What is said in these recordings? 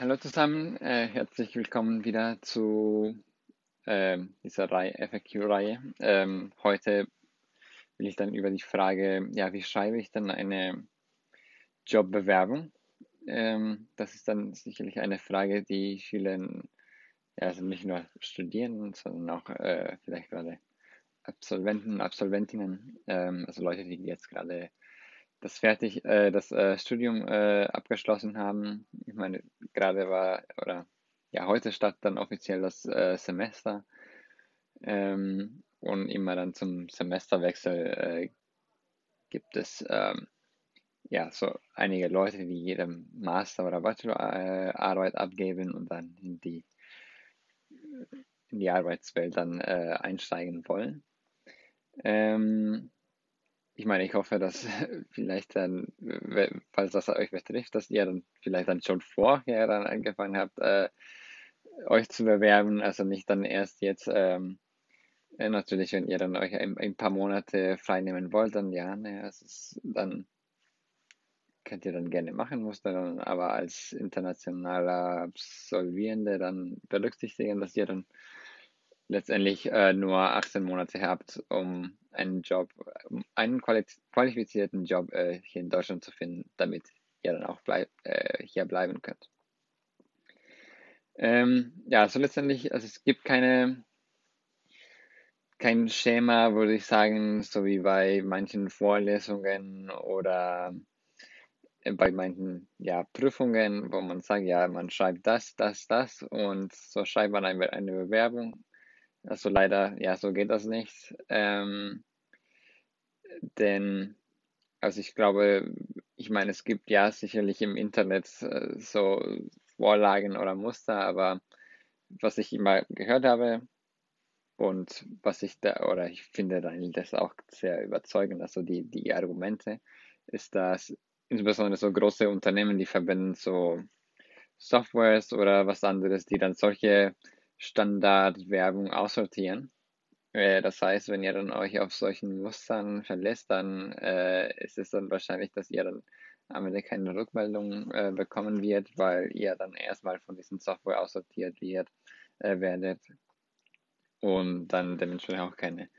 Hallo zusammen, äh, herzlich willkommen wieder zu äh, dieser Reihe, FAQ-Reihe. Ähm, heute will ich dann über die Frage, ja, wie schreibe ich denn eine Jobbewerbung? Ähm, das ist dann sicherlich eine Frage, die vielen, ja, also nicht nur Studierenden, sondern auch äh, vielleicht gerade Absolventen, Absolventinnen, ähm, also Leute, die jetzt gerade das fertig, äh, das äh, Studium äh, abgeschlossen haben. Ich meine, gerade war, oder ja, heute startet dann offiziell das äh, Semester. Ähm, und immer dann zum Semesterwechsel äh, gibt es ähm, ja so einige Leute, die jede Master- oder Bachelorarbeit abgeben und dann in die, in die Arbeitswelt dann äh, einsteigen wollen. Ähm, ich meine, ich hoffe, dass vielleicht dann, falls das euch betrifft, dass ihr dann vielleicht dann schon vorher dann angefangen habt, äh, euch zu bewerben, also nicht dann erst jetzt, ähm, äh, natürlich, wenn ihr dann euch ein, ein paar Monate frei nehmen wollt, dann ja, naja, ist dann könnt ihr dann gerne machen, muss dann aber als internationaler Absolvierende dann berücksichtigen, dass ihr dann letztendlich äh, nur 18 Monate habt, um einen Job, einen qualifizierten Job äh, hier in Deutschland zu finden, damit ihr dann auch bleib, äh, hier bleiben könnt. Ähm, ja, also letztendlich, also es gibt keine, kein Schema, würde ich sagen, so wie bei manchen Vorlesungen oder äh, bei manchen ja, Prüfungen, wo man sagt, ja, man schreibt das, das, das und so schreibt man eine Bewerbung also leider, ja, so geht das nicht. Ähm, denn, also ich glaube, ich meine, es gibt ja sicherlich im Internet äh, so Vorlagen oder Muster, aber was ich immer gehört habe und was ich da, oder ich finde das auch sehr überzeugend, also die, die Argumente, ist, dass insbesondere so große Unternehmen, die verwenden so Softwares oder was anderes, die dann solche Standardwerbung aussortieren. Äh, das heißt, wenn ihr dann euch auf solchen Mustern verlässt, dann äh, ist es dann wahrscheinlich, dass ihr dann am Ende keine Rückmeldung äh, bekommen wird, weil ihr dann erstmal von diesen Software aussortiert wird, äh, werdet und dann dementsprechend auch keine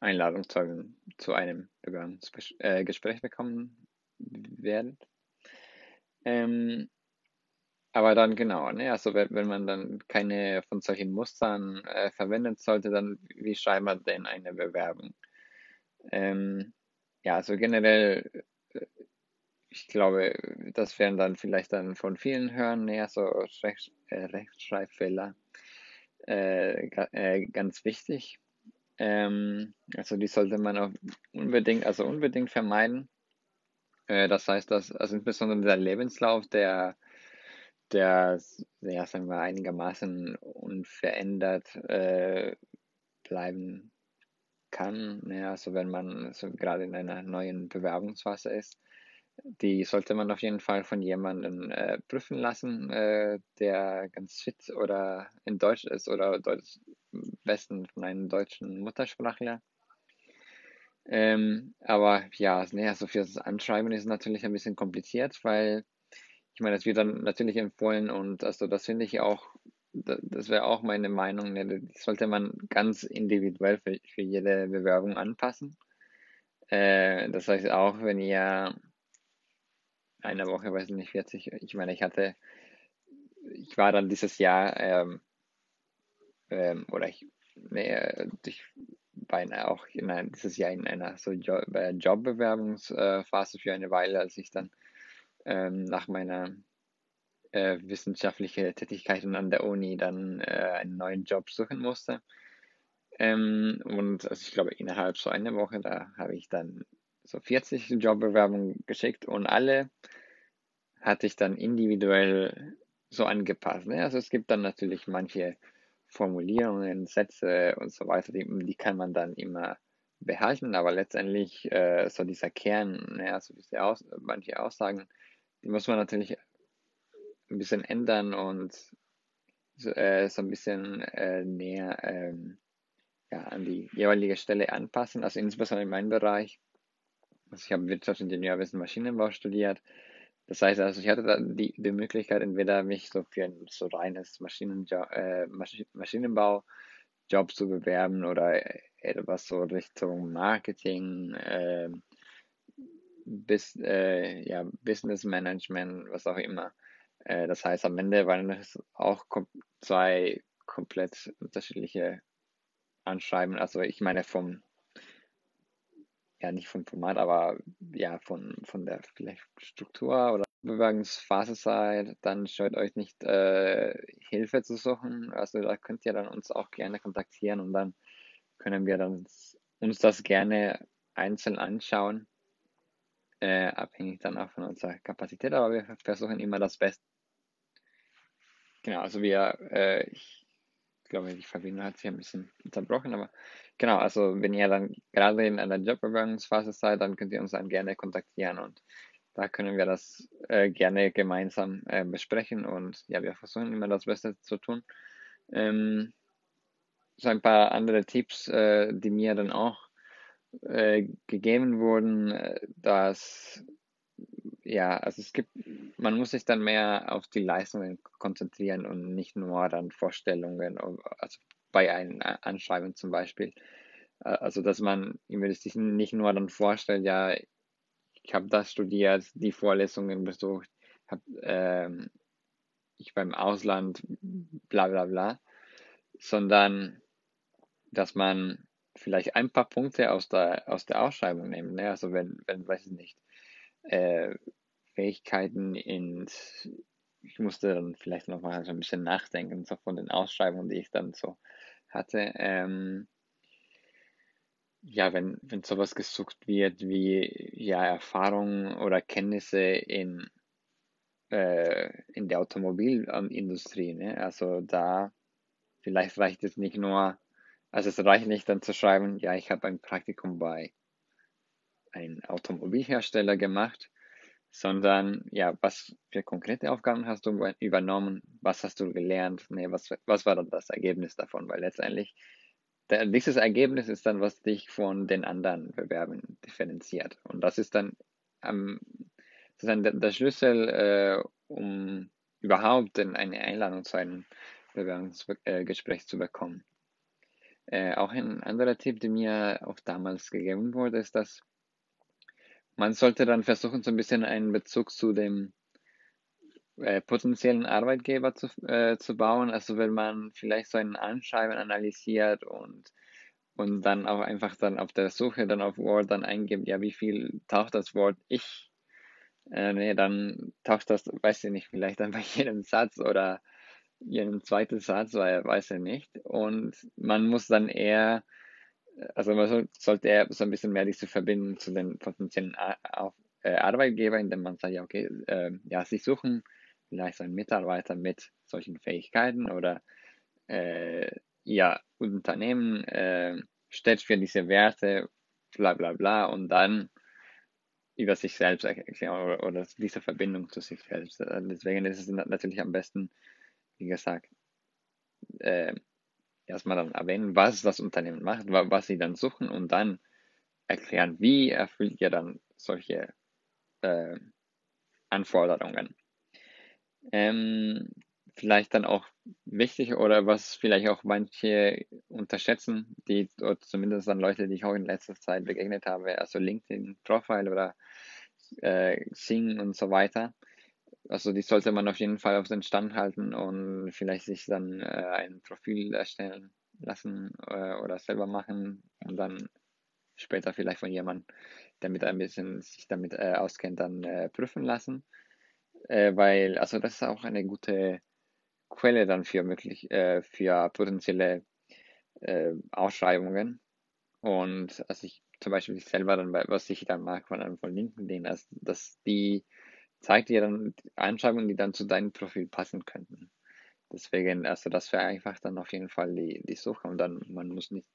Einladung zu, zu einem Bewerbungsgespräch äh, bekommen werdet. Ähm, aber dann genau, ne? Also wenn, wenn man dann keine von solchen Mustern äh, verwenden sollte, dann wie schreibt man denn eine Bewerbung? Ähm, ja, also generell, äh, ich glaube, das werden dann vielleicht dann von vielen hören, ne? so Recht, äh, Rechtschreibfehler, äh, äh, ganz wichtig. Ähm, also die sollte man auch unbedingt, also unbedingt vermeiden. Äh, das heißt, dass also insbesondere der Lebenslauf, der der, ja, sagen wir, einigermaßen unverändert äh, bleiben kann. Ja, also wenn man so gerade in einer neuen Bewerbungsphase ist, die sollte man auf jeden Fall von jemandem äh, prüfen lassen, äh, der ganz fit oder in Deutsch ist oder Deutsch, besten von einem deutschen Muttersprachler. Ähm, aber ja, nee, also für das Anschreiben ist natürlich ein bisschen kompliziert, weil ich meine, das wird dann natürlich empfohlen und also das finde ich auch, das wäre auch meine Meinung, ne? das sollte man ganz individuell für, für jede Bewerbung anpassen. Äh, das heißt auch, wenn ihr eine Woche, weiß ich nicht, 40, ich meine, ich hatte, ich war dann dieses Jahr, ähm, ähm, oder ich, nee, ich war auch in dieses Jahr in einer so äh, Jobbewerbungsphase für eine Weile, als ich dann ähm, nach meiner äh, wissenschaftlichen Tätigkeit an der Uni dann äh, einen neuen Job suchen musste. Ähm, und also ich glaube, innerhalb so einer Woche, da habe ich dann so 40 Jobbewerbungen geschickt und alle hatte ich dann individuell so angepasst. Ne? Also es gibt dann natürlich manche Formulierungen, Sätze und so weiter, die, die kann man dann immer behalten, aber letztendlich äh, so dieser Kern, ne? also diese Aus manche Aussagen, die muss man natürlich ein bisschen ändern und so, äh, so ein bisschen äh, näher ähm, ja, an die jeweilige Stelle anpassen. Also insbesondere in meinem Bereich. Also ich habe Wirtschaftsingenieurwesen Maschinenbau studiert Das heißt also, ich hatte dann die, die Möglichkeit, entweder mich so für ein so reines Maschinenjo äh, Maschinenbau-Job zu bewerben oder etwas so Richtung Marketing, äh, bis, äh, ja, Business Management, was auch immer. Äh, das heißt, am Ende waren es auch kom zwei komplett unterschiedliche Anschreiben. Also ich meine vom, ja nicht vom Format, aber ja von, von der vielleicht Struktur oder Bewerbungsphase seid, dann scheut euch nicht äh, Hilfe zu suchen. Also da könnt ihr dann uns auch gerne kontaktieren und dann können wir dann uns das gerne einzeln anschauen, äh, abhängig dann auch von unserer Kapazität, aber wir versuchen immer das Beste. Genau, also wir, äh, ich glaube, die Verbindung hat sich ein bisschen unterbrochen, aber genau, also wenn ihr dann gerade in einer Jobbewerbungsphase seid, dann könnt ihr uns dann gerne kontaktieren und da können wir das äh, gerne gemeinsam äh, besprechen und ja, wir versuchen immer das Beste zu tun. Ähm, so ein paar andere Tipps, äh, die mir dann auch äh, gegeben wurden, äh, dass ja, also es gibt, man muss sich dann mehr auf die Leistungen konzentrieren und nicht nur dann Vorstellungen, also bei einem Anschreiben zum Beispiel. Äh, also dass man sich nicht nur dann vorstellt, ja, ich habe das studiert, die Vorlesungen besucht, habe ähm, ich beim Ausland, bla bla bla, sondern dass man vielleicht ein paar Punkte aus der, aus der Ausschreibung nimmt. Ne? Also wenn, wenn, weiß ich nicht, äh, Fähigkeiten in, ich musste dann vielleicht nochmal so ein bisschen nachdenken, so von den Ausschreibungen, die ich dann so hatte. Ähm, ja, wenn, wenn sowas gesucht wird wie ja, Erfahrungen oder Kenntnisse in, äh, in der Automobilindustrie, ne? also da vielleicht reicht es nicht nur also es reicht nicht dann zu schreiben, ja, ich habe ein Praktikum bei einem Automobilhersteller gemacht, sondern ja, was für konkrete Aufgaben hast du übernommen, was hast du gelernt, nee, was, was war dann das Ergebnis davon, weil letztendlich dieses Ergebnis ist dann, was dich von den anderen Bewerben differenziert. Und das ist dann, ähm, das ist dann der, Schlüssel, äh, um überhaupt eine Einladung zu einem Bewerbungsgespräch zu bekommen. Äh, auch ein anderer Tipp, der mir auch damals gegeben wurde, ist, dass man sollte dann versuchen, so ein bisschen einen Bezug zu dem äh, potenziellen Arbeitgeber zu, äh, zu bauen. Also wenn man vielleicht so ein Anschreiben analysiert und, und dann auch einfach dann auf der Suche dann auf Word dann eingibt, ja, wie viel taucht das Wort ich? Äh, nee, dann taucht das, weiß ich nicht, vielleicht dann bei jedem Satz oder ihren zweiten Satz, weil weiß er nicht. Und man muss dann eher, also man sollte eher so ein bisschen mehr diese Verbindung zu den potenziellen äh, Arbeitgebern, indem man sagt, ja, okay, äh, ja, sie suchen vielleicht so einen Mitarbeiter mit solchen Fähigkeiten oder äh, ja, Unternehmen äh, steht für diese Werte, bla bla bla, und dann über sich selbst erklären oder, oder diese Verbindung zu sich selbst. Deswegen ist es natürlich am besten, wie gesagt, äh, erstmal dann erwähnen, was das Unternehmen macht, was sie dann suchen und dann erklären, wie erfüllt ihr dann solche äh, Anforderungen. Ähm, vielleicht dann auch wichtig oder was vielleicht auch manche unterschätzen, die oder zumindest dann Leute, die ich auch in letzter Zeit begegnet habe, also LinkedIn-Profile oder äh, Sing und so weiter. Also die sollte man auf jeden Fall auf den Stand halten und vielleicht sich dann äh, ein Profil erstellen lassen äh, oder selber machen und dann später vielleicht von jemandem, der mit ein bisschen sich damit äh, auskennt, dann äh, prüfen lassen. Äh, weil, also das ist auch eine gute Quelle dann für möglich, äh, für potenzielle Ausschreibungen. Und also ich zum Beispiel selber dann, was ich dann mag von, von LinkedIn, dass, dass die zeigt dir dann Einschreibungen, die dann zu deinem Profil passen könnten. Deswegen, also das wäre einfach dann auf jeden Fall die, die Suche und dann, man muss nicht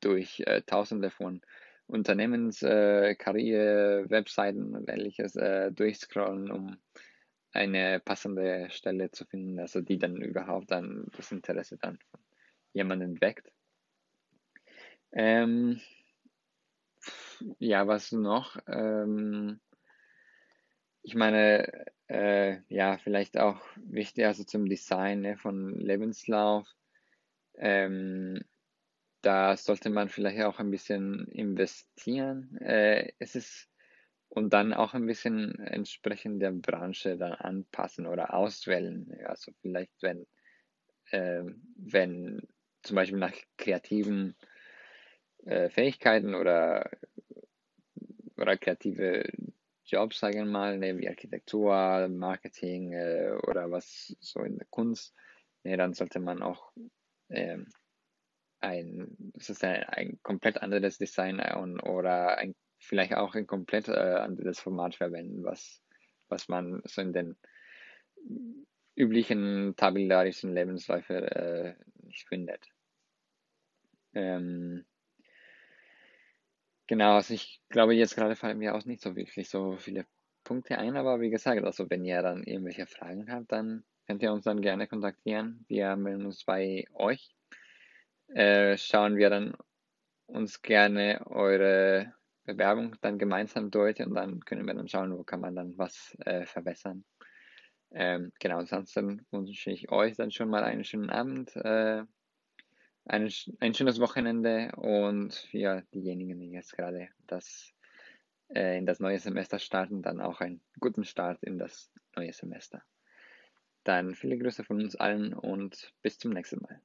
durch äh, tausende von Unternehmens, äh, Webseiten und ähnliches äh, durchscrollen, um eine passende Stelle zu finden, also die dann überhaupt dann das Interesse dann von jemandem weckt. Ähm, ja, was noch? Ähm, ich meine, äh, ja, vielleicht auch wichtig, also zum Design ne, von Lebenslauf. Ähm, da sollte man vielleicht auch ein bisschen investieren. Äh, es ist und dann auch ein bisschen entsprechend der Branche dann anpassen oder auswählen. Also vielleicht, wenn, äh, wenn zum Beispiel nach kreativen äh, Fähigkeiten oder, oder kreative Jobs, sagen wir mal, ne, wie Architektur, Marketing äh, oder was so in der Kunst, ne, dann sollte man auch ähm, ein, sozusagen ein komplett anderes Design und, oder ein, vielleicht auch ein komplett äh, anderes Format verwenden, was, was man so in den üblichen tabellarischen Lebensläufen äh, nicht findet. Ähm, genau, also ich glaube, jetzt gerade fallen mir auch nicht so wirklich so viele Punkte ein, aber wie gesagt, also wenn ihr dann irgendwelche Fragen habt, dann könnt ihr uns dann gerne kontaktieren. Wir melden uns bei euch äh, schauen wir dann uns gerne eure Bewerbung dann gemeinsam durch und dann können wir dann schauen, wo kann man dann was äh, verbessern. Ähm, genau, ansonsten wünsche ich euch dann schon mal einen schönen Abend, äh, ein, ein schönes Wochenende und für diejenigen, die jetzt gerade das äh, in das neue Semester starten, dann auch einen guten Start in das neue Semester. Dann viele Grüße von uns allen und bis zum nächsten Mal.